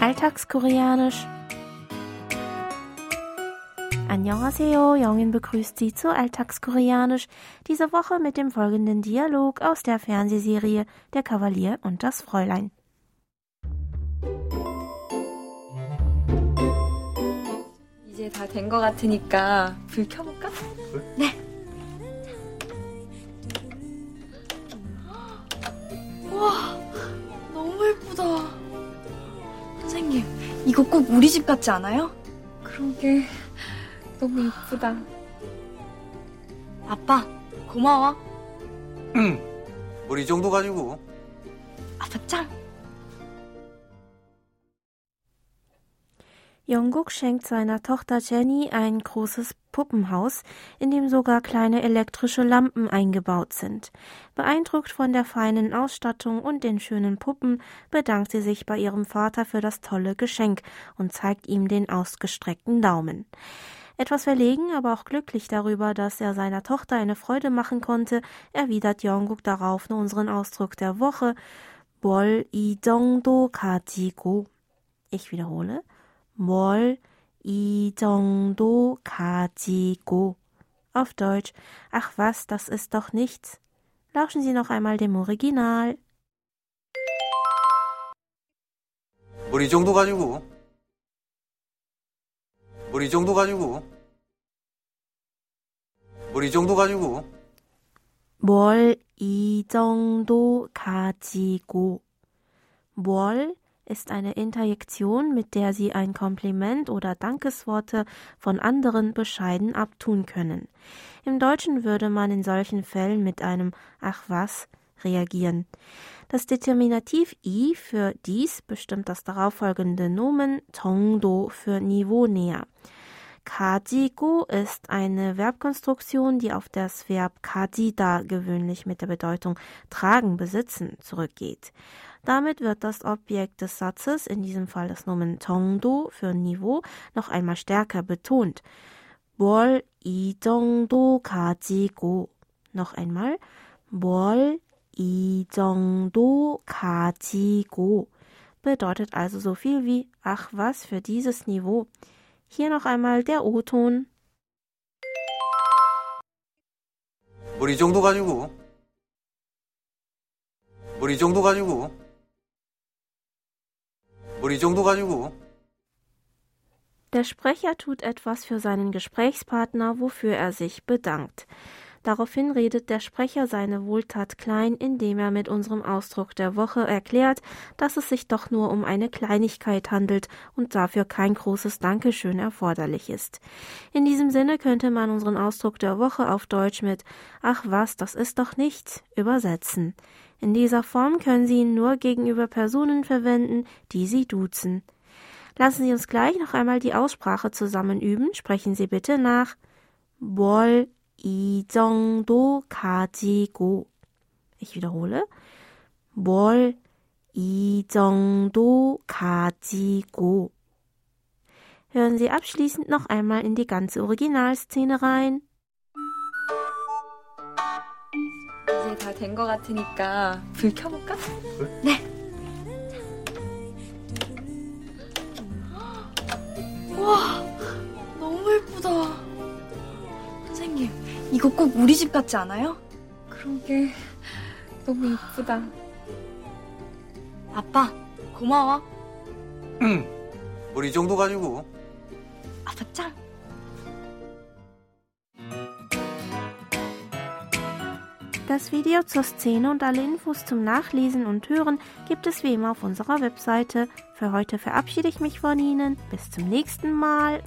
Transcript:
Alltagskoreanisch. Annyeonghaseyo, Jongin begrüßt Sie zu Alltagskoreanisch, diese Woche mit dem folgenden Dialog aus der Fernsehserie Der Kavalier und das Fräulein. 이제 다 된 것 같으니까 불 켜볼까? 네. 선생님, 이거 꼭 우리 집 같지 않아요? 그러게, 너무 예쁘다. 아빠, 고마워. 응. 우리 이 정도 가지고. 아빠 짱. Jungkook schenkt seiner Tochter Jenny ein großes Puppenhaus, in dem sogar kleine elektrische Lampen eingebaut sind. Beeindruckt von der feinen Ausstattung und den schönen Puppen bedankt sie sich bei ihrem Vater für das tolle Geschenk und zeigt ihm den ausgestreckten Daumen. Etwas verlegen, aber auch glücklich darüber, dass er seiner Tochter eine Freude machen konnte, erwidert Jungkook darauf nur unseren Ausdruck der Woche. Bol i dong do ka ji. Ich wiederhole. 뭘 이 정도 가지고. Auf Deutsch, ach was, das ist doch nichts. Lauschen Sie noch einmal dem Original. 우리 이 정도 가지고. 우리 이 정도 가지고. 우리 이 정도 가지고. 뭘 이 정도 가지고. 뭘 ist eine Interjektion, mit der Sie ein Kompliment oder Dankesworte von anderen bescheiden abtun können. Im Deutschen würde man in solchen Fällen mit einem Ach was reagieren. Das Determinativ i für dies bestimmt das darauffolgende Nomen 정도 für Niveau näher. 가지고 ist eine Verbkonstruktion, die auf das Verb 가지다 gewöhnlich mit der Bedeutung tragen, besitzen zurückgeht. Damit wird das Objekt des Satzes, in diesem Fall das Nomen 정도 für Niveau, noch einmal stärker betont. 뭘 이 정도 가지고. Noch einmal. 뭘 이 정도 가지고. Bedeutet also so viel wie ach was für dieses Niveau. Hier noch einmal der O-Ton. 우리 이 정도 가지고. 우리 이 정도 가지고. 우리 이 정도 가지고. Der Sprecher tut etwas für seinen Gesprächspartner, wofür er sich bedankt. Daraufhin redet der Sprecher seine Wohltat klein, indem er mit unserem Ausdruck der Woche erklärt, dass es sich doch nur um eine Kleinigkeit handelt und dafür kein großes Dankeschön erforderlich ist. In diesem Sinne könnte man unseren Ausdruck der Woche auf Deutsch mit Ach was, das ist doch nichts übersetzen. In dieser Form können Sie ihn nur gegenüber Personen verwenden, die Sie duzen. Lassen Sie uns gleich noch einmal die Aussprache zusammen üben. Sprechen Sie bitte nach. 뭘 이 정도 가지고. Ich wiederhole. 뭘 이 정도 가지고. Hören Sie abschließend noch einmal in die ganze Originalszene rein. 이제 다 된 것 같으니까 불 켜볼까? 네. 이거 꼭 우리 집 같지 않아요? 그러게, 너무 예쁘다. 아빠, 고마워. 응. 우리 이 정도 가지고. 아빠 짱. Das Video zur Szene und alle Infos zum Nachlesen und Hören gibt es wie immer auf unserer Webseite. Für heute verabschiede ich mich von Ihnen. Bis zum nächsten Mal.